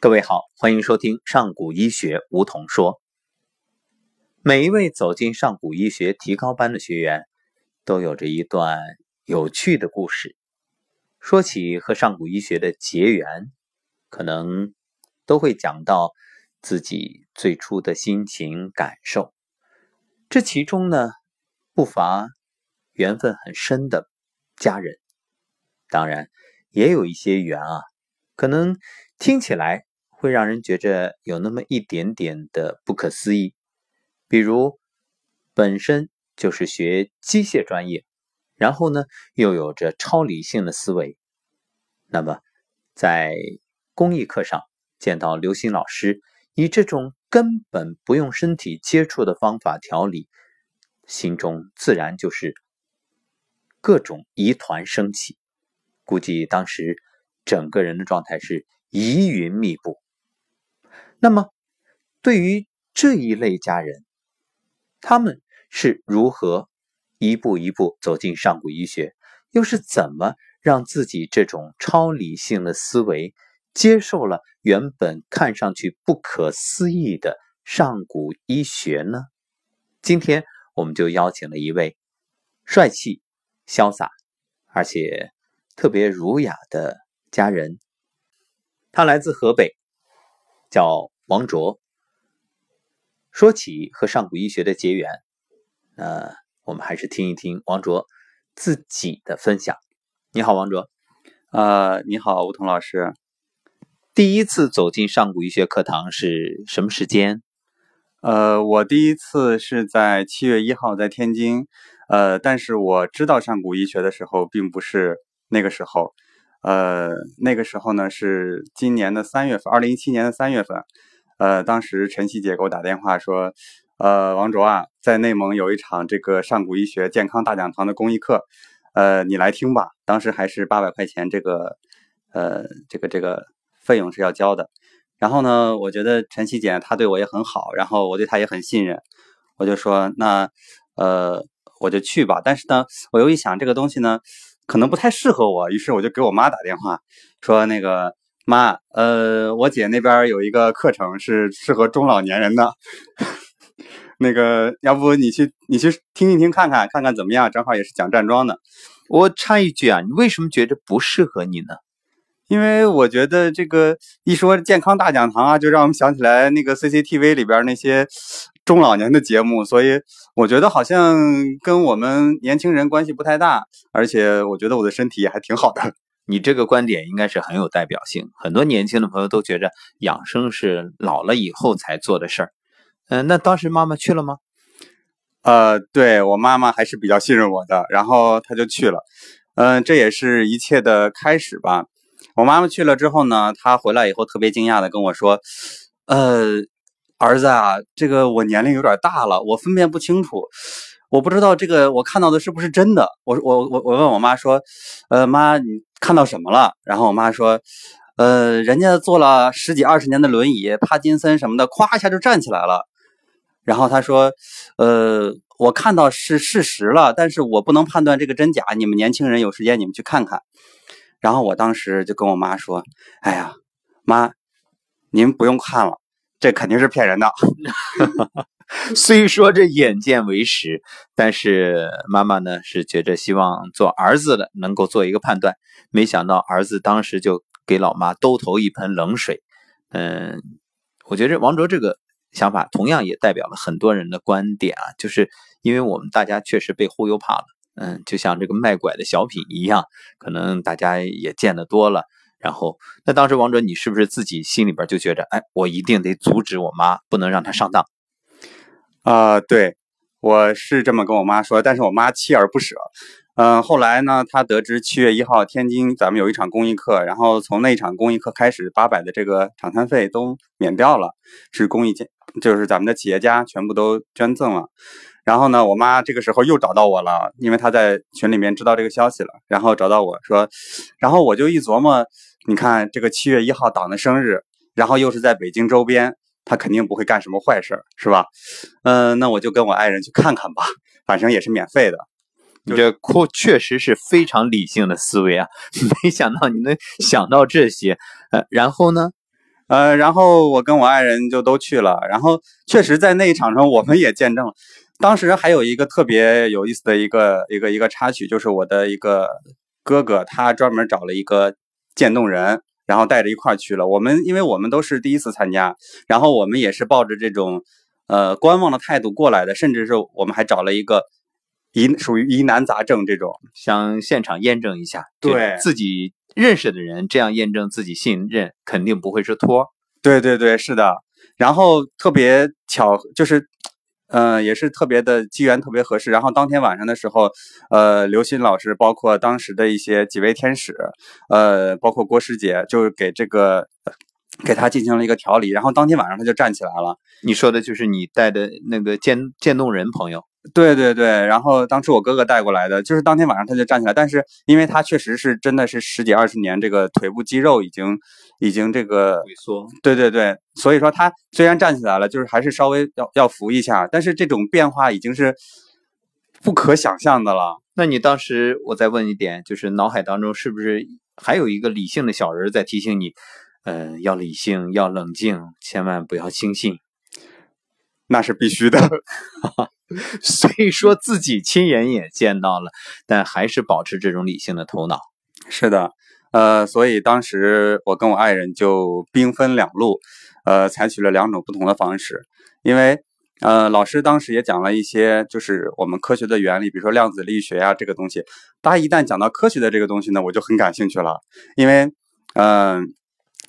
各位好，欢迎收听上古医学梧桐说。每一位走进上古医学提高班的学员，都有着一段有趣的故事。说起和上古医学的结缘，可能都会讲到自己最初的心情感受。这其中呢，不乏缘分很深的家人，当然也有一些缘啊，可能听起来。会让人觉着有那么一点点的不可思议，比如本身就是学机械专业，然后呢又有着超理性的思维，那么在公益课上见到刘星老师以这种根本不用身体接触的方法调理，心中自然就是各种疑团升起，估计当时整个人的状态是疑云密布。那么，对于这一类家人，他们是如何一步一步走进上古医学，又是怎么让自己这种超理性的思维接受了原本看上去不可思议的上古医学呢？今天我们就邀请了一位帅气、潇洒，而且特别儒雅的家人，他来自河北。叫王卓。说起和上古医学的结缘，呃我们还是听一听王卓自己的分享。你好，王卓。呃，你好，吴桐老师。第一次走进上古医学课堂是什么时间？呃，我第一次是在七月一号在天津。呃，但是我知道上古医学的时候，并不是那个时候。呃，那个时候呢是今年的三月份，二零一七年的三月份。呃，当时晨曦姐给我打电话说，呃，王卓啊，在内蒙有一场这个上古医学健康大讲堂的公益课，呃，你来听吧。当时还是八百块钱，这个，呃，这个这个费用是要交的。然后呢，我觉得晨曦姐她对我也很好，然后我对她也很信任，我就说那，呃，我就去吧。但是呢，我又一想这个东西呢。可能不太适合我，于是我就给我妈打电话，说那个妈，呃，我姐那边有一个课程是适合中老年人的，那个要不你去你去听一听看看看看怎么样？正好也是讲站桩的。我插一句啊，你为什么觉着不适合你呢？因为我觉得这个一说健康大讲堂啊，就让我们想起来那个 CCTV 里边那些。中老年的节目，所以我觉得好像跟我们年轻人关系不太大，而且我觉得我的身体也还挺好的。你这个观点应该是很有代表性，很多年轻的朋友都觉着养生是老了以后才做的事儿。嗯，那当时妈妈去了吗？呃，对我妈妈还是比较信任我的，然后她就去了。嗯，这也是一切的开始吧。我妈妈去了之后呢，她回来以后特别惊讶的跟我说，呃。儿子啊，这个我年龄有点大了，我分辨不清楚，我不知道这个我看到的是不是真的。我我我我问我妈说，呃，妈，你看到什么了？然后我妈说，呃，人家坐了十几二十年的轮椅，帕金森什么的，咵一下就站起来了。然后他说，呃，我看到是事实了，但是我不能判断这个真假。你们年轻人有时间你们去看看。然后我当时就跟我妈说，哎呀，妈，您不用看了。这肯定是骗人的。虽说这眼见为实，但是妈妈呢是觉着希望做儿子的能够做一个判断。没想到儿子当时就给老妈兜头一盆冷水。嗯，我觉着王卓这个想法同样也代表了很多人的观点啊，就是因为我们大家确实被忽悠怕了。嗯，就像这个卖拐的小品一样，可能大家也见得多了。然后，那当时王哲，你是不是自己心里边就觉着，哎，我一定得阻止我妈，不能让她上当？啊，对，我是这么跟我妈说，但是我妈锲而不舍。嗯，后来呢，她得知七月一号天津咱们有一场公益课，然后从那场公益课开始，八百的这个场餐费都免掉了，是公益捐，就是咱们的企业家全部都捐赠了。然后呢，我妈这个时候又找到我了，因为她在群里面知道这个消息了，然后找到我说，然后我就一琢磨，你看这个七月一号党的生日，然后又是在北京周边，他肯定不会干什么坏事，是吧？嗯，那我就跟我爱人去看看吧，反正也是免费的。你这确确实是非常理性的思维啊，没想到你能想到这些。呃，然后呢？呃，然后我跟我爱人就都去了，然后确实在那一场上，我们也见证了。当时还有一个特别有意思的一个一个一个插曲，就是我的一个哥哥，他专门找了一个渐冻人，然后带着一块去了。我们因为我们都是第一次参加，然后我们也是抱着这种呃观望的态度过来的，甚至是我们还找了一个疑属于疑难杂症这种，想现场验证一下，对自己。认识的人这样验证自己信任，肯定不会是托。对对对，是的。然后特别巧，就是，嗯，也是特别的机缘，特别合适。然后当天晚上的时候，呃，刘鑫老师，包括当时的一些几位天使，呃，包括郭师姐，就是给这个给他进行了一个调理。然后当天晚上他就站起来了。你说的就是你带的那个渐渐冻人朋友。对对对，然后当初我哥哥带过来的，就是当天晚上他就站起来，但是因为他确实是真的是十几二十年，这个腿部肌肉已经已经这个萎缩，对对对，所以说他虽然站起来了，就是还是稍微要要扶一下，但是这种变化已经是不可想象的了。那你当时我再问一点，就是脑海当中是不是还有一个理性的小人在提醒你，呃，要理性，要冷静，千万不要轻信。那是必须的。虽说自己亲眼也见到了，但还是保持这种理性的头脑。是的，呃，所以当时我跟我爱人就兵分两路，呃，采取了两种不同的方式。因为，呃，老师当时也讲了一些，就是我们科学的原理，比如说量子力学呀这个东西。大家一旦讲到科学的这个东西呢，我就很感兴趣了。因为，嗯，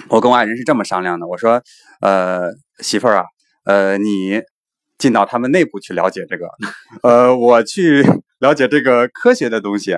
我跟我爱人是这么商量的，我说，呃，媳妇儿啊，呃，你。进到他们内部去了解这个，呃，我去 了解这个科学的东西，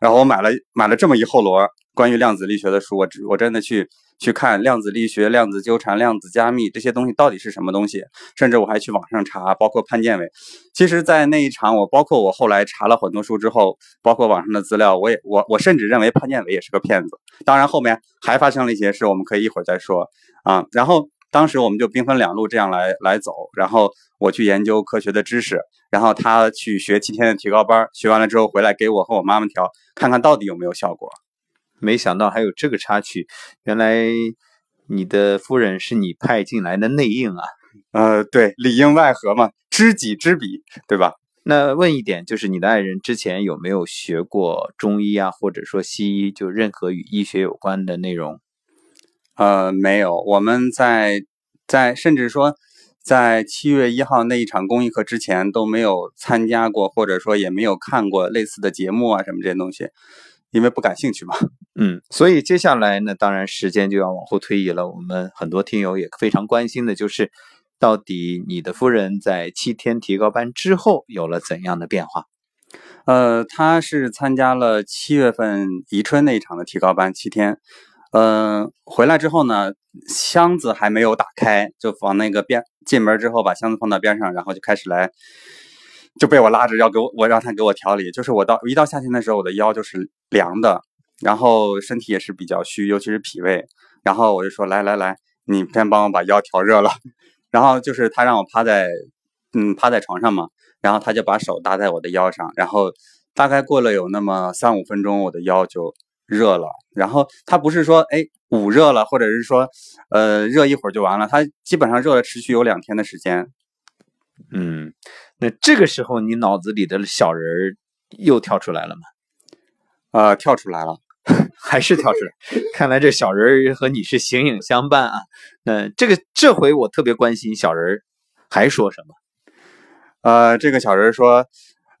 然后我买了买了这么一厚摞关于量子力学的书，我我真的去去看量子力学、量子纠缠、量子加密这些东西到底是什么东西，甚至我还去网上查，包括潘建伟。其实，在那一场，我包括我后来查了很多书之后，包括网上的资料，我也我我甚至认为潘建伟也是个骗子。当然，后面还发生了一些事，我们可以一会儿再说啊。然后。当时我们就兵分两路这样来来走，然后我去研究科学的知识，然后他去学七天的提高班，学完了之后回来给我和我妈妈调，看看到底有没有效果。没想到还有这个插曲，原来你的夫人是你派进来的内应啊？呃，对，里应外合嘛，知己知彼，对吧？那问一点，就是你的爱人之前有没有学过中医啊，或者说西医，就任何与医学有关的内容？呃，没有，我们在在甚至说，在七月一号那一场公益课之前都没有参加过，或者说也没有看过类似的节目啊什么这些东西，因为不感兴趣嘛。嗯，所以接下来呢，当然时间就要往后推移了。我们很多听友也非常关心的就是，到底你的夫人在七天提高班之后有了怎样的变化？呃，她是参加了七月份宜春那一场的提高班七天。嗯，回来之后呢，箱子还没有打开，就往那个边进门之后，把箱子放到边上，然后就开始来，就被我拉着要给我，我让他给我调理。就是我到一到夏天的时候，我的腰就是凉的，然后身体也是比较虚，尤其是脾胃。然后我就说来来来，你先帮我把腰调热了。然后就是他让我趴在，嗯，趴在床上嘛，然后他就把手搭在我的腰上，然后大概过了有那么三五分钟，我的腰就。热了，然后它不是说哎捂热了，或者是说呃热一会儿就完了，它基本上热了持续有两天的时间。嗯，那这个时候你脑子里的小人儿又跳出来了吗？呃，跳出来了，还是跳出来？看来这小人儿和你是形影相伴啊。那这个这回我特别关心小人儿还说什么？呃，这个小人说，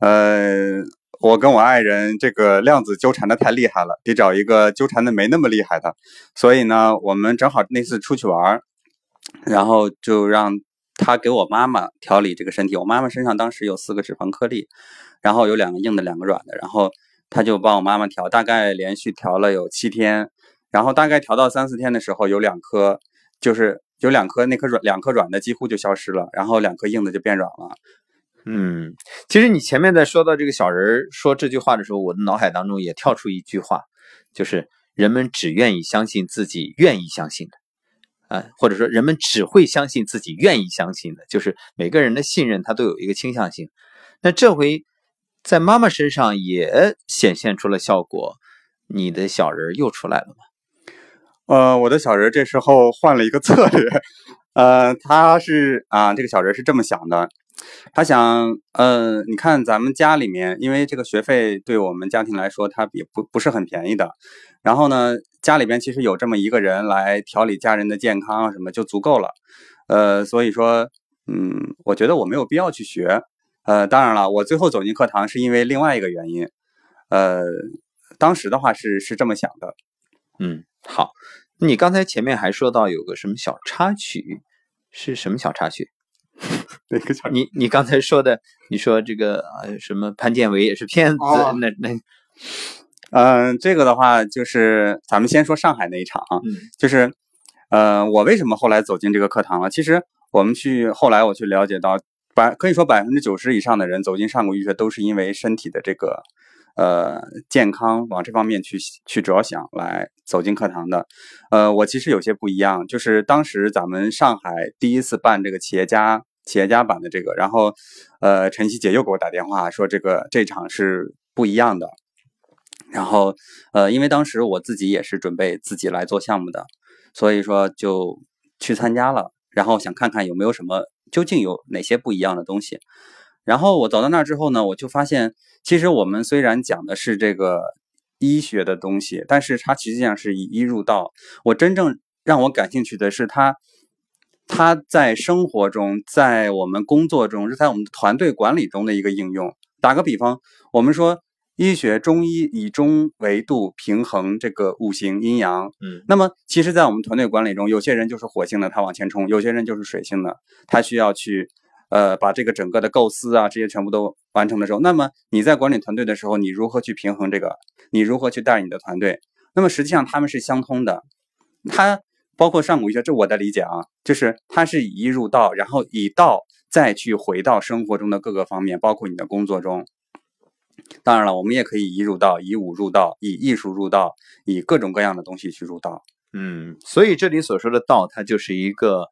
呃。我跟我爱人这个量子纠缠的太厉害了，得找一个纠缠的没那么厉害的。所以呢，我们正好那次出去玩，然后就让他给我妈妈调理这个身体。我妈妈身上当时有四个脂肪颗粒，然后有两个硬的，两个软的。然后他就帮我妈妈调，大概连续调了有七天。然后大概调到三四天的时候，有两颗，就是有两颗那颗软，两颗软的几乎就消失了，然后两颗硬的就变软了。嗯，其实你前面在说到这个小人说这句话的时候，我的脑海当中也跳出一句话，就是人们只愿意相信自己愿意相信的，啊，或者说人们只会相信自己愿意相信的，就是每个人的信任他都有一个倾向性。那这回在妈妈身上也显现出了效果，你的小人又出来了吗？呃，我的小人这时候换了一个策略，呃，他是啊，这个小人是这么想的，他想，呃，你看咱们家里面，因为这个学费对我们家庭来说，它也不不是很便宜的，然后呢，家里边其实有这么一个人来调理家人的健康什么就足够了，呃，所以说，嗯，我觉得我没有必要去学，呃，当然了，我最后走进课堂是因为另外一个原因，呃，当时的话是是这么想的。嗯，好，你刚才前面还说到有个什么小插曲，是什么小插曲？哪个小？你你刚才说的，你说这个呃什么潘建伟也是骗子，那那，嗯，这个的话就是咱们先说上海那一场啊，就是呃我为什么后来走进这个课堂了？其实我们去后来我去了解到，百可以说百分之九十以上的人走进上古医学都是因为身体的这个。呃，健康往这方面去去着想来走进课堂的，呃，我其实有些不一样，就是当时咱们上海第一次办这个企业家企业家版的这个，然后，呃，晨曦姐又给我打电话说这个这场是不一样的，然后，呃，因为当时我自己也是准备自己来做项目的，所以说就去参加了，然后想看看有没有什么究竟有哪些不一样的东西。然后我走到那儿之后呢，我就发现，其实我们虽然讲的是这个医学的东西，但是它实际上是以医入道。我真正让我感兴趣的是它，它在生活中，在我们工作中，是在我们团队管理中的一个应用。打个比方，我们说医学中医以中维度，平衡这个五行阴阳。嗯，那么其实，在我们团队管理中，有些人就是火性的，他往前冲；有些人就是水性的，他需要去。呃，把这个整个的构思啊，这些全部都完成的时候，那么你在管理团队的时候，你如何去平衡这个？你如何去带你的团队？那么实际上他们是相通的。它包括上古医学，这我的理解啊，就是它是以医入道，然后以道再去回到生活中的各个方面，包括你的工作中。当然了，我们也可以以入道，以武入道，以艺术入道，以各种各样的东西去入道。嗯，所以这里所说的道，它就是一个。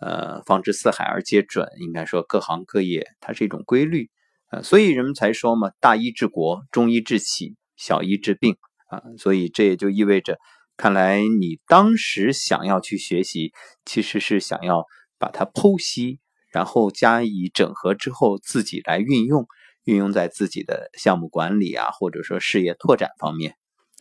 呃，方知四海而皆准，应该说各行各业它是一种规律，呃，所以人们才说嘛，大医治国，中医治企，小医治病啊，所以这也就意味着，看来你当时想要去学习，其实是想要把它剖析，然后加以整合之后，自己来运用，运用在自己的项目管理啊，或者说事业拓展方面，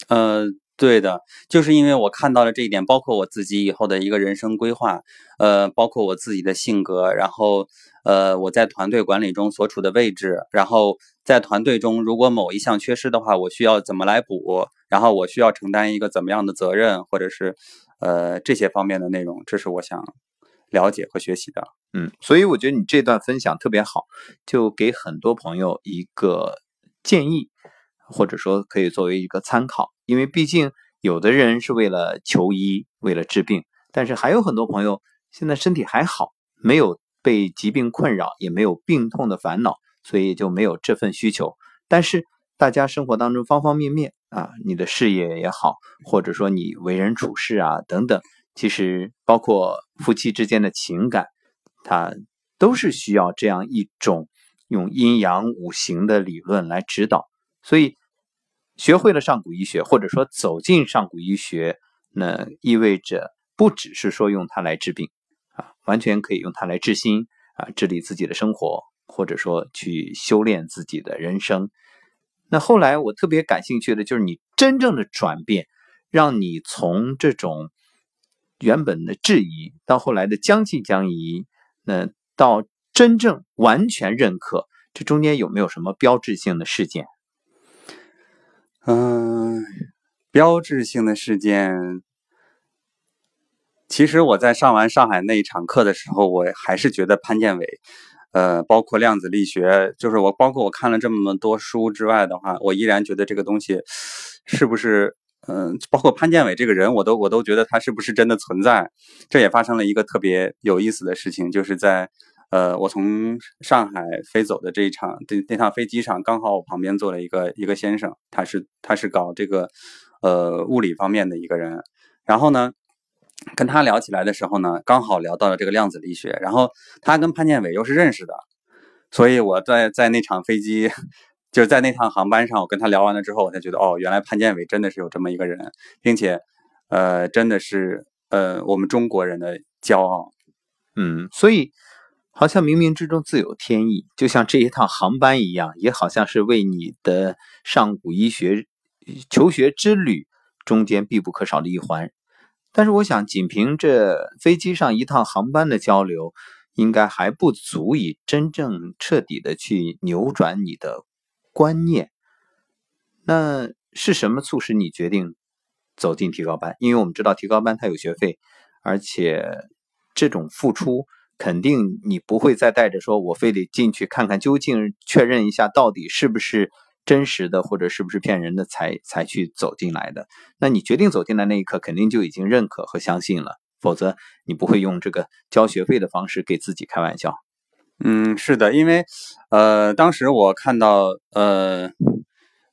呃。对的，就是因为我看到了这一点，包括我自己以后的一个人生规划，呃，包括我自己的性格，然后，呃，我在团队管理中所处的位置，然后在团队中如果某一项缺失的话，我需要怎么来补，然后我需要承担一个怎么样的责任，或者是，呃，这些方面的内容，这是我想了解和学习的。嗯，所以我觉得你这段分享特别好，就给很多朋友一个建议。或者说可以作为一个参考，因为毕竟有的人是为了求医，为了治病，但是还有很多朋友现在身体还好，没有被疾病困扰，也没有病痛的烦恼，所以就没有这份需求。但是大家生活当中方方面面啊，你的事业也好，或者说你为人处事啊等等，其实包括夫妻之间的情感，它都是需要这样一种用阴阳五行的理论来指导，所以。学会了上古医学，或者说走进上古医学，那意味着不只是说用它来治病啊，完全可以用它来治心啊，治理自己的生活，或者说去修炼自己的人生。那后来我特别感兴趣的就是你真正的转变，让你从这种原本的质疑，到后来的将信将疑，那到真正完全认可，这中间有没有什么标志性的事件？嗯，标志性的事件，其实我在上完上海那一场课的时候，我还是觉得潘建伟，呃，包括量子力学，就是我包括我看了这么多书之外的话，我依然觉得这个东西是不是，嗯，包括潘建伟这个人，我都我都觉得他是不是真的存在？这也发生了一个特别有意思的事情，就是在。呃，我从上海飞走的这一场，这那趟飞机上，刚好我旁边坐了一个一个先生，他是他是搞这个呃物理方面的一个人，然后呢，跟他聊起来的时候呢，刚好聊到了这个量子力学，然后他跟潘建伟又是认识的，所以我在在那场飞机，就是在那趟航班上，我跟他聊完了之后，我才觉得哦，原来潘建伟真的是有这么一个人，并且呃，真的是呃我们中国人的骄傲。嗯，所以好像冥冥之中自有天意，就像这一趟航班一样，也好像是为你的上古医学求学之旅中间必不可少的一环。但是我想，仅凭这飞机上一趟航班的交流，应该还不足以真正彻底的去扭转你的观念。那是什么促使你决定走进提高班？因为我们知道提高班它有学费，而且这种付出肯定你不会再带着说我非得进去看看究竟，确认一下到底是不是。真实的或者是不是骗人的才才去走进来的？那你决定走进来那一刻，肯定就已经认可和相信了，否则你不会用这个交学费的方式给自己开玩笑。嗯，是的，因为呃，当时我看到呃。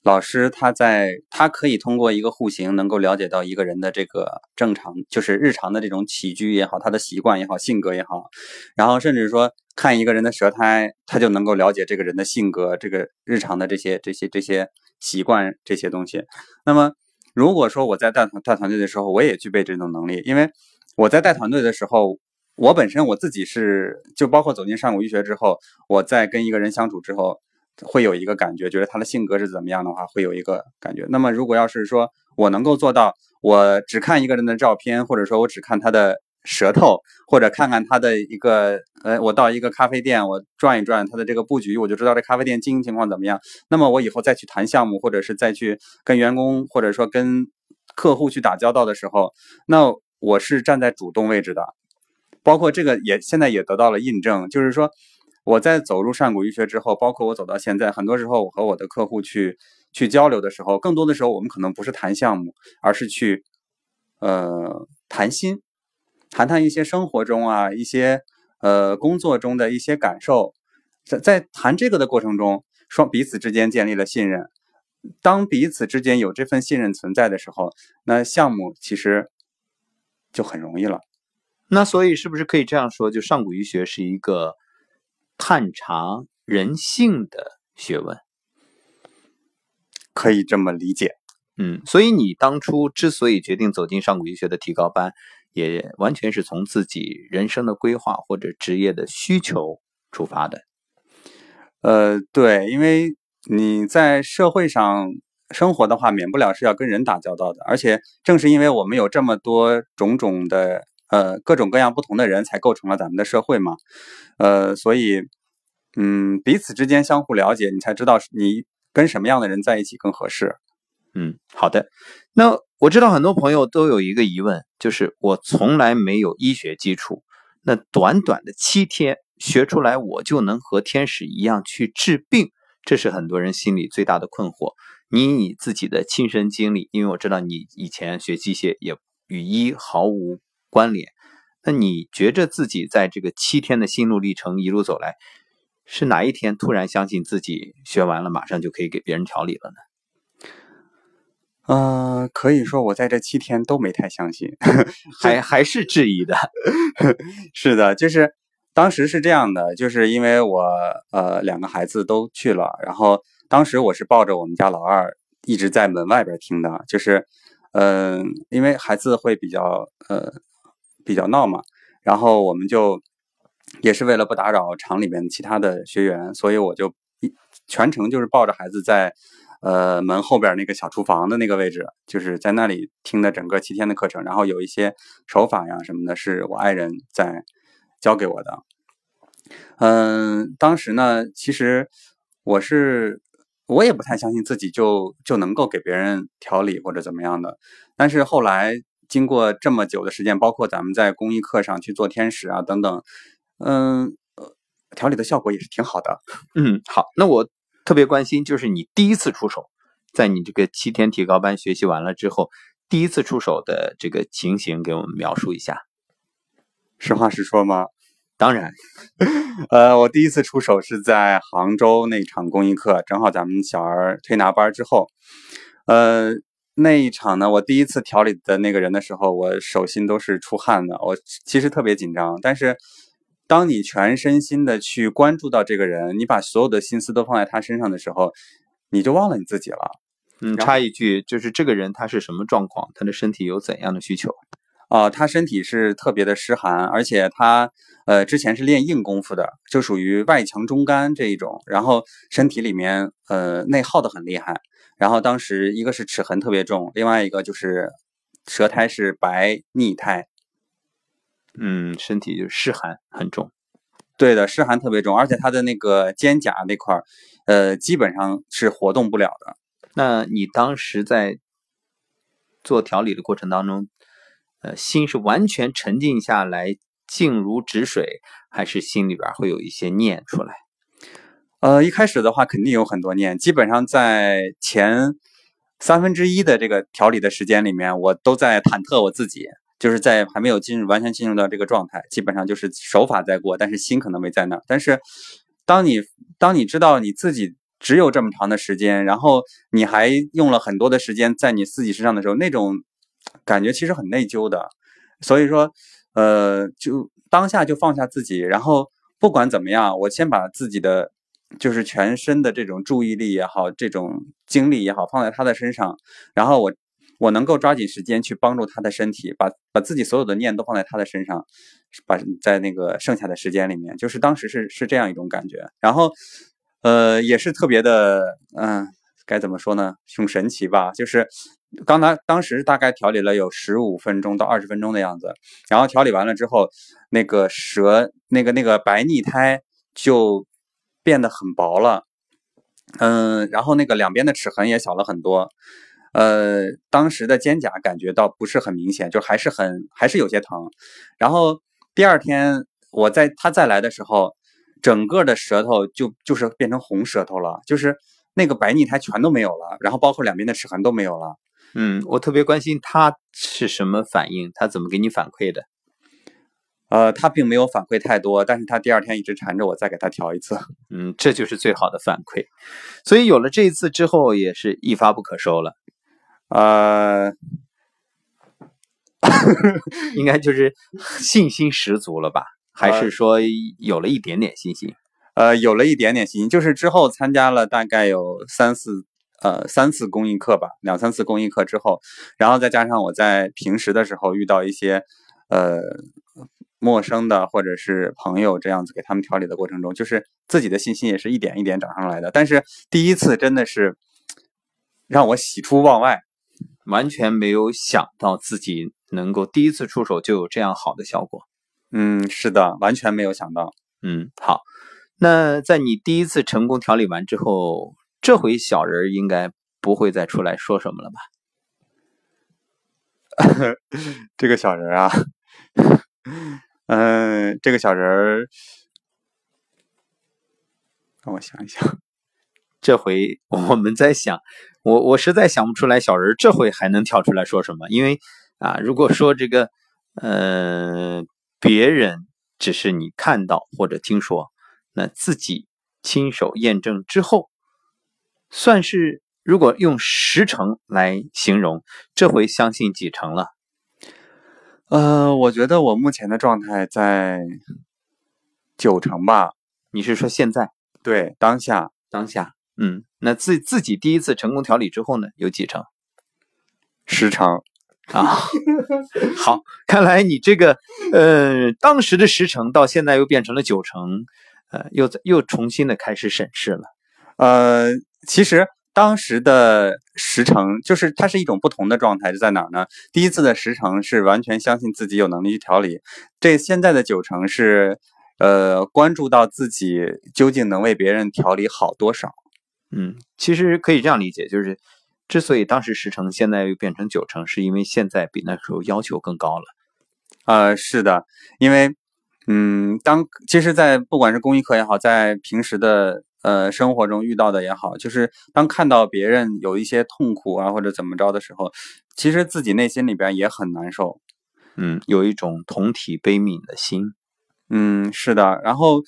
老师他在他可以通过一个户型能够了解到一个人的这个正常就是日常的这种起居也好，他的习惯也好，性格也好，然后甚至说看一个人的舌苔，他就能够了解这个人的性格，这个日常的这些这些这些习惯这些东西。那么如果说我在带团带团队的时候，我也具备这种能力，因为我在带团队的时候，我本身我自己是就包括走进上古医学之后，我在跟一个人相处之后。会有一个感觉，觉得他的性格是怎么样的话，会有一个感觉。那么，如果要是说我能够做到，我只看一个人的照片，或者说我只看他的舌头，或者看看他的一个，呃，我到一个咖啡店，我转一转他的这个布局，我就知道这咖啡店经营情况怎么样。那么，我以后再去谈项目，或者是再去跟员工，或者说跟客户去打交道的时候，那我是站在主动位置的。包括这个也现在也得到了印证，就是说。我在走入上古医学之后，包括我走到现在，很多时候我和我的客户去去交流的时候，更多的时候我们可能不是谈项目，而是去呃谈心，谈谈一些生活中啊一些呃工作中的一些感受，在在谈这个的过程中，双彼此之间建立了信任。当彼此之间有这份信任存在的时候，那项目其实就很容易了。那所以是不是可以这样说，就上古医学是一个？探查人性的学问，可以这么理解。嗯，所以你当初之所以决定走进上古医学的提高班，也完全是从自己人生的规划或者职业的需求出发的。呃，对，因为你在社会上生活的话，免不了是要跟人打交道的，而且正是因为我们有这么多种种的。呃，各种各样不同的人才构成了咱们的社会嘛，呃，所以，嗯，彼此之间相互了解，你才知道你跟什么样的人在一起更合适。嗯，好的。那我知道很多朋友都有一个疑问，就是我从来没有医学基础，那短短的七天学出来，我就能和天使一样去治病，这是很多人心里最大的困惑。你你自己的亲身经历，因为我知道你以前学机械也与医毫无。关联，那你觉着自己在这个七天的心路历程一路走来，是哪一天突然相信自己学完了马上就可以给别人调理了呢？呃，可以说我在这七天都没太相信，还还是质疑的。是的，就是当时是这样的，就是因为我呃两个孩子都去了，然后当时我是抱着我们家老二一直在门外边听的，就是嗯，因为孩子会比较呃。比较闹嘛，然后我们就也是为了不打扰厂里面其他的学员，所以我就一全程就是抱着孩子在呃门后边那个小厨房的那个位置，就是在那里听的整个七天的课程，然后有一些手法呀什么的，是我爱人在教给我的。嗯，当时呢，其实我是我也不太相信自己就就能够给别人调理或者怎么样的，但是后来。经过这么久的时间，包括咱们在公益课上去做天使啊等等，嗯，调理的效果也是挺好的。嗯，好，那我特别关心，就是你第一次出手，在你这个七天提高班学习完了之后，第一次出手的这个情形，给我们描述一下。实话实说吗？当然，呃，我第一次出手是在杭州那场公益课，正好咱们小儿推拿班之后，呃。那一场呢，我第一次调理的那个人的时候，我手心都是出汗的，我其实特别紧张。但是，当你全身心的去关注到这个人，你把所有的心思都放在他身上的时候，你就忘了你自己了。嗯，插一句，就是这个人他是什么状况？他的身体有怎样的需求？啊，他身体是特别的湿寒，而且他呃之前是练硬功夫的，就属于外强中干这一种，然后身体里面呃内耗的很厉害。然后当时一个是齿痕特别重，另外一个就是舌苔是白腻苔，嗯，身体就湿寒很重。对的，湿寒特别重，而且他的那个肩胛那块儿，呃，基本上是活动不了的。那你当时在做调理的过程当中，呃，心是完全沉静下来，静如止水，还是心里边会有一些念出来？呃，一开始的话肯定有很多念，基本上在前三分之一的这个调理的时间里面，我都在忐忑我自己，就是在还没有进入完全进入到这个状态，基本上就是手法在过，但是心可能没在那儿。但是当你当你知道你自己。只有这么长的时间，然后你还用了很多的时间在你自己身上的时候，那种感觉其实很内疚的。所以说，呃，就当下就放下自己，然后不管怎么样，我先把自己的就是全身的这种注意力也好，这种精力也好，放在他的身上，然后我我能够抓紧时间去帮助他的身体，把把自己所有的念都放在他的身上，把在那个剩下的时间里面，就是当时是是这样一种感觉，然后。呃，也是特别的，嗯，该怎么说呢？挺神奇吧？就是刚才当时大概调理了有十五分钟到二十分钟的样子，然后调理完了之后，那个舌那个那个白腻苔就变得很薄了，嗯，然后那个两边的齿痕也小了很多，呃，当时的肩胛感觉到不是很明显，就还是很还是有些疼，然后第二天我在他再来的时候。整个的舌头就就是变成红舌头了，就是那个白腻苔全都没有了，然后包括两边的齿痕都没有了。嗯，我特别关心他是什么反应，他怎么给你反馈的？呃，他并没有反馈太多，但是他第二天一直缠着我再给他调一次。嗯，这就是最好的反馈。所以有了这一次之后，也是一发不可收了。呃，应该就是信心十足了吧？还是说有了一点点信心，呃，有了一点点信心，就是之后参加了大概有三四呃三次公益课吧，两三次公益课之后，然后再加上我在平时的时候遇到一些呃陌生的或者是朋友这样子给他们调理的过程中，就是自己的信心也是一点一点涨上来的。但是第一次真的是让我喜出望外，完全没有想到自己能够第一次出手就有这样好的效果。嗯，是的，完全没有想到。嗯，好，那在你第一次成功调理完之后，这回小人应该不会再出来说什么了吧？这个小人啊，嗯，这个小人儿，让我想一想，这回我们在想，我我实在想不出来小人这回还能跳出来说什么，因为啊，如果说这个，呃。别人只是你看到或者听说，那自己亲手验证之后，算是如果用十成来形容，这回相信几成了？呃，我觉得我目前的状态在九成吧。你是说现在？对，当下，当下。嗯，那自自己第一次成功调理之后呢，有几成？十成。啊，好，看来你这个，呃，当时的十成到现在又变成了九成，呃，又又重新的开始审视了。呃，其实当时的十成就是它是一种不同的状态，是在哪儿呢？第一次的十成是完全相信自己有能力去调理，这现在的九成是，呃，关注到自己究竟能为别人调理好多少。嗯，其实可以这样理解，就是。之所以当时十成，现在又变成九成，是因为现在比那时候要求更高了。呃，是的，因为，嗯，当其实，在不管是公益课也好，在平时的呃生活中遇到的也好，就是当看到别人有一些痛苦啊或者怎么着的时候，其实自己内心里边也很难受。嗯，有一种同体悲悯的心。嗯，是的，然后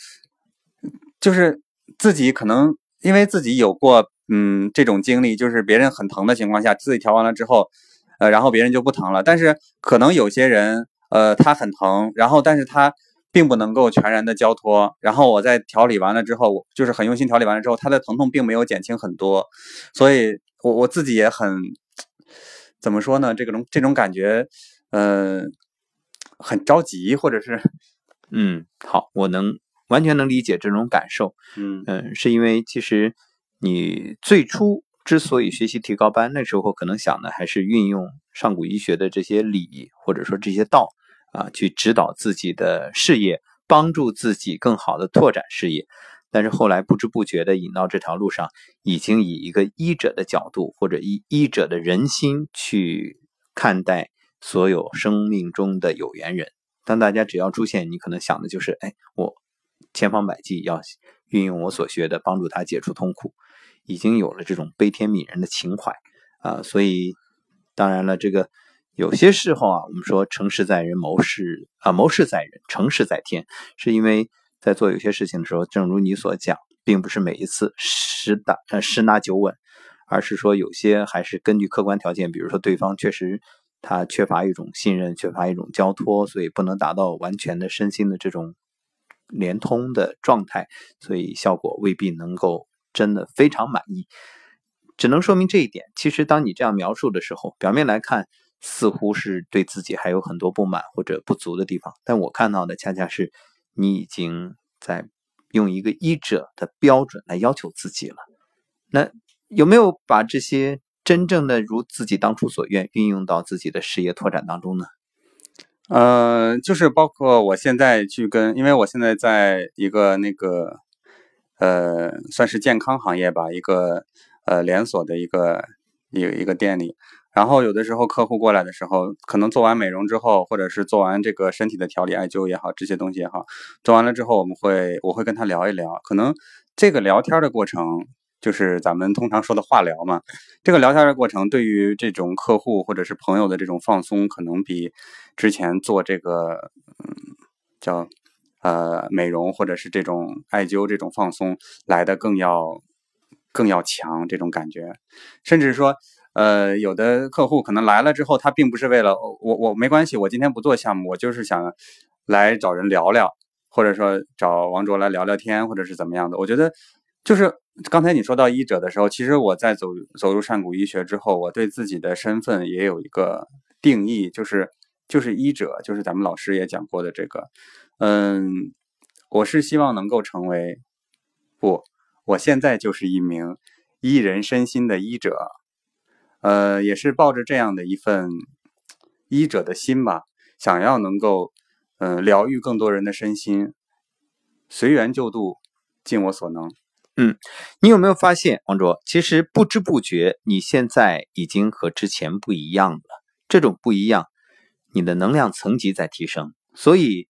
就是自己可能因为自己有过。嗯，这种经历就是别人很疼的情况下，自己调完了之后，呃，然后别人就不疼了。但是可能有些人，呃，他很疼，然后但是他并不能够全然的交托。然后我在调理完了之后，就是很用心调理完了之后，他的疼痛并没有减轻很多。所以我我自己也很怎么说呢？这种这种感觉，呃，很着急，或者是嗯，好，我能完全能理解这种感受。嗯嗯，是因为其实你最初之所以学习提高班，那时候可能想的还是运用上古医学的这些理或者说这些道啊，去指导自己的事业，帮助自己更好的拓展事业。但是后来不知不觉的引到这条路上，已经以一个医者的角度或者医医者的人心去看待所有生命中的有缘人。当大家只要出现，你可能想的就是，哎，我千方百计要运用我所学的帮助他解除痛苦，已经有了这种悲天悯人的情怀啊。所以，当然了，这个有些时候啊，我们说成事在人，谋事啊谋事在人，成事在天，是因为。在做有些事情的时候，正如你所讲，并不是每一次十打呃十拿九稳，而是说有些还是根据客观条件，比如说对方确实他缺乏一种信任，缺乏一种交托，所以不能达到完全的身心的这种连通的状态，所以效果未必能够真的非常满意。只能说明这一点。其实当你这样描述的时候，表面来看似乎是对自己还有很多不满或者不足的地方，但我看到的恰恰是。你已经在用一个医者的标准来要求自己了，那有没有把这些真正的如自己当初所愿运用到自己的事业拓展当中呢？呃，就是包括我现在去跟，因为我现在在一个那个呃，算是健康行业吧，一个呃连锁的一个一一个店里。然后有的时候客户过来的时候，可能做完美容之后，或者是做完这个身体的调理、艾灸也好，这些东西也好，做完了之后，我们会我会跟他聊一聊。可能这个聊天的过程，就是咱们通常说的化疗嘛。这个聊天的过程，对于这种客户或者是朋友的这种放松，可能比之前做这个嗯叫呃美容或者是这种艾灸这种放松来的更要更要强这种感觉，甚至说。呃，有的客户可能来了之后，他并不是为了我，我没关系，我今天不做项目，我就是想来找人聊聊，或者说找王卓来聊聊天，或者是怎么样的。我觉得，就是刚才你说到医者的时候，其实我在走走入上古医学之后，我对自己的身份也有一个定义，就是就是医者，就是咱们老师也讲过的这个，嗯，我是希望能够成为，不，我现在就是一名医人身心的医者。呃，也是抱着这样的一份医者的心吧，想要能够，嗯，疗愈更多人的身心，随缘就度，尽我所能。嗯，你有没有发现，王卓，其实不知不觉，你现在已经和之前不一样了。这种不一样，你的能量层级在提升，所以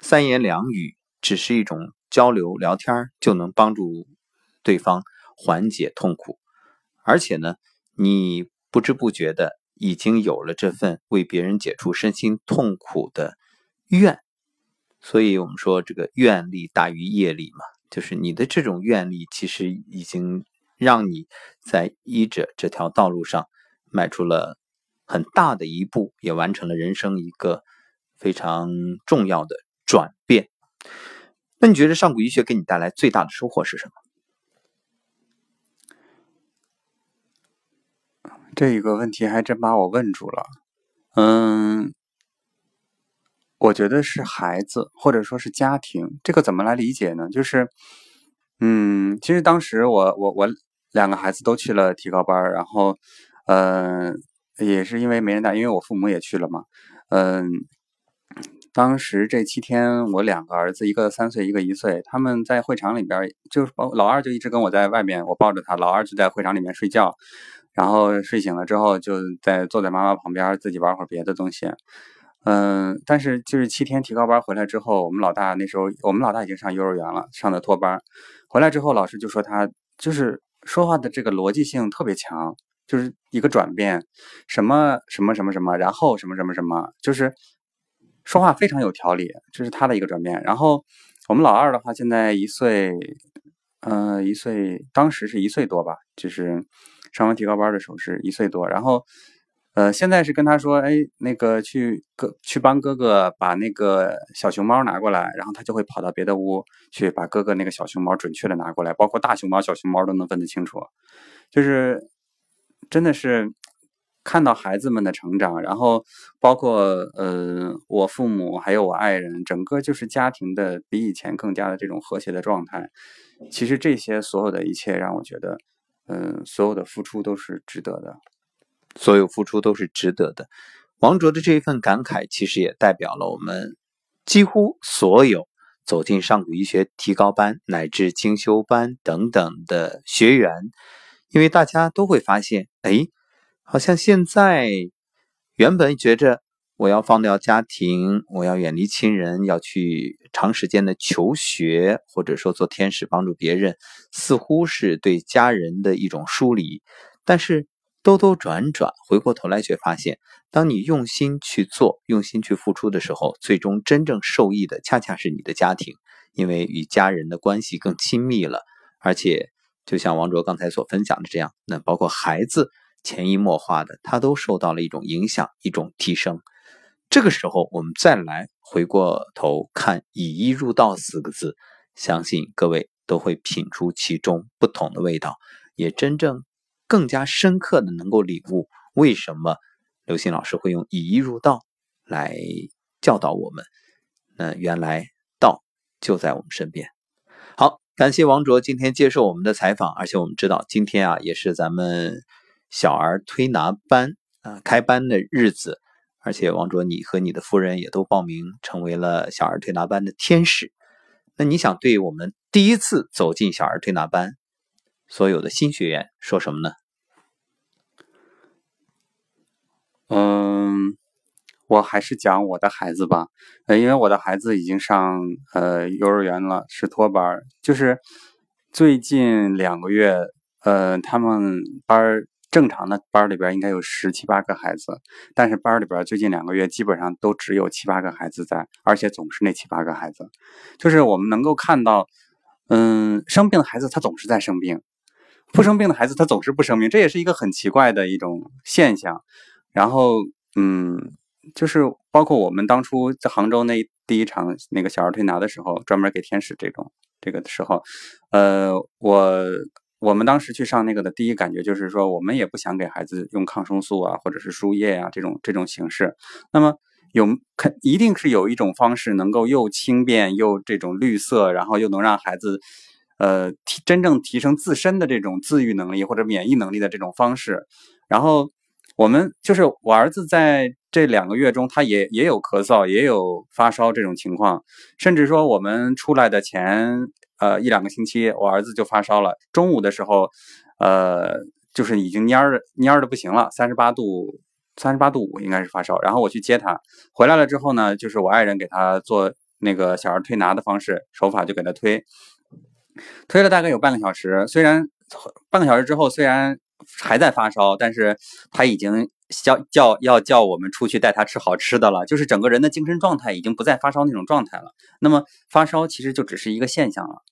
三言两语只是一种交流聊天，就能帮助对方缓解痛苦，而且呢。你不知不觉的已经有了这份为别人解除身心痛苦的愿，所以我们说这个愿力大于业力嘛，就是你的这种愿力其实已经让你在医者这条道路上迈出了很大的一步，也完成了人生一个非常重要的转变。那你觉得上古医学给你带来最大的收获是什么？这个问题还真把我问住了，嗯，我觉得是孩子或者说是家庭，这个怎么来理解呢？就是，嗯，其实当时我我我两个孩子都去了提高班，然后，嗯，也是因为没人带，因为我父母也去了嘛，嗯，当时这七天我两个儿子，一个三岁，一个一岁，他们在会场里边，就是老二就一直跟我在外面，我抱着他，老二就在会场里面睡觉。然后睡醒了之后，就在坐在妈妈旁边，自己玩会儿别的东西。嗯，但是就是七天提高班回来之后，我们老大那时候，我们老大已经上幼儿园了，上的托班。回来之后，老师就说他就是说话的这个逻辑性特别强，就是一个转变，什么什么什么什么，然后什么什么什么，就是说话非常有条理，这是他的一个转变。然后我们老二的话，现在一岁，嗯，一岁，当时是一岁多吧，就是。上完提高班的时候是一岁多，然后，呃，现在是跟他说，哎，那个去哥去帮哥哥把那个小熊猫拿过来，然后他就会跑到别的屋去把哥哥那个小熊猫准确的拿过来，包括大熊猫、小熊猫都能分得清楚。就是真的是看到孩子们的成长，然后包括呃我父母还有我爱人，整个就是家庭的比以前更加的这种和谐的状态。其实这些所有的一切让我觉得，嗯，所有的付出都是值得的，所有付出都是值得的。王卓的这一份感慨，其实也代表了我们几乎所有走进上古医学提高班乃至精修班等等的学员，因为大家都会发现，哎，好像现在原本觉着。我要放掉家庭，我要远离亲人，要去长时间的求学，或者说做天使帮助别人，似乎是对家人的一种疏离。但是兜兜转转，回过头来却发现，当你用心去做，用心去付出的时候，最终真正受益的恰恰是你的家庭，因为与家人的关系更亲密了。而且，就像王卓刚才所分享的这样，那包括孩子潜移默化的，他都受到了一种影响，一种提升。这个时候，我们再来回过头看“以一入道”四个字，相信各位都会品出其中不同的味道，也真正更加深刻的能够领悟为什么刘星老师会用“以一入道”来教导我们。那原来道就在我们身边。好，感谢王卓今天接受我们的采访，而且我们知道今天啊也是咱们小儿推拿班啊开班的日子。而且王卓，你和你的夫人也都报名成为了小儿推拿班的天使。那你想对我们第一次走进小儿推拿班所有的新学员说什么呢？嗯，我还是讲我的孩子吧。呃，因为我的孩子已经上呃幼儿园了，是托班，就是最近两个月，呃，他们班。正常的班里边应该有十七八个孩子，但是班里边最近两个月基本上都只有七八个孩子在，而且总是那七八个孩子。就是我们能够看到，嗯，生病的孩子他总是在生病，不生病的孩子他总是不生病，这也是一个很奇怪的一种现象。然后，嗯，就是包括我们当初在杭州那第一场那个小儿推拿的时候，专门给天使这种这个的时候，呃，我。我们当时去上那个的第一感觉就是说，我们也不想给孩子用抗生素啊，或者是输液啊这种这种形式。那么有肯一定是有一种方式能够又轻便又这种绿色，然后又能让孩子呃提真正提升自身的这种自愈能力或者免疫能力的这种方式。然后我们就是我儿子在这两个月中，他也也有咳嗽，也有发烧这种情况，甚至说我们出来的前。呃，一两个星期，我儿子就发烧了。中午的时候，呃，就是已经蔫儿蔫儿的不行了，三十八度，三十八度五应该是发烧。然后我去接他，回来了之后呢，就是我爱人给他做那个小儿推拿的方式手法，就给他推，推了大概有半个小时。虽然半个小时之后，虽然还在发烧，但是他已经叫叫要叫我们出去带他吃好吃的了，就是整个人的精神状态已经不再发烧那种状态了。那么发烧其实就只是一个现象了。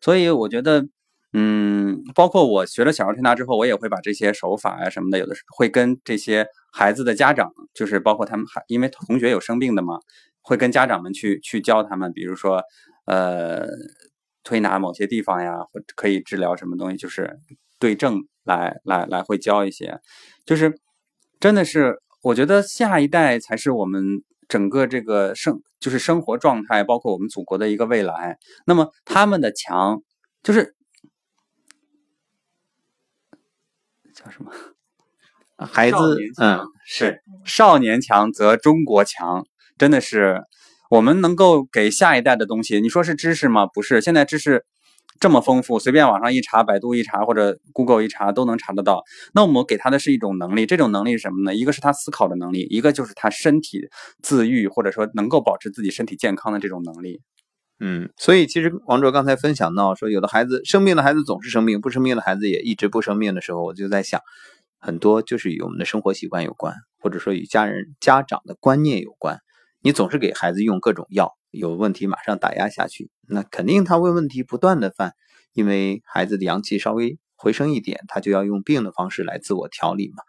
所以我觉得，嗯，包括我学了小儿推拿之后，我也会把这些手法啊什么的，有的时候会跟这些孩子的家长，就是包括他们还因为同学有生病的嘛，会跟家长们去去教他们，比如说，呃，推拿某些地方呀，或可以治疗什么东西，就是对症来来来会教一些，就是真的是，我觉得下一代才是我们。整个这个生就是生活状态，包括我们祖国的一个未来。那么他们的强就是叫什么？孩子，嗯，是少年强则中国强，真的是我们能够给下一代的东西。你说是知识吗？不是，现在知识。这么丰富，随便网上一查，百度一查或者 Google 一查都能查得到。那我们给他的是一种能力，这种能力是什么呢？一个是他思考的能力，一个就是他身体自愈或者说能够保持自己身体健康的这种能力。嗯，所以其实王卓刚才分享到说，有的孩子生病的孩子总是生病，不生病的孩子也一直不生病的时候，我就在想，很多就是与我们的生活习惯有关，或者说与家人家长的观念有关。你总是给孩子用各种药。有问题马上打压下去，那肯定他会问题不断的犯，因为孩子的阳气稍微回升一点，他就要用病的方式来自我调理嘛。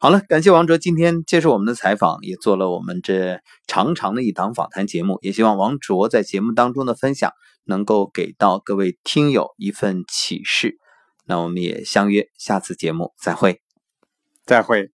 好了，感谢王哲今天接受我们的采访，也做了我们这长长的一档访谈节目，也希望王卓在节目当中的分享能够给到各位听友一份启示。那我们也相约下次节目再会。再会。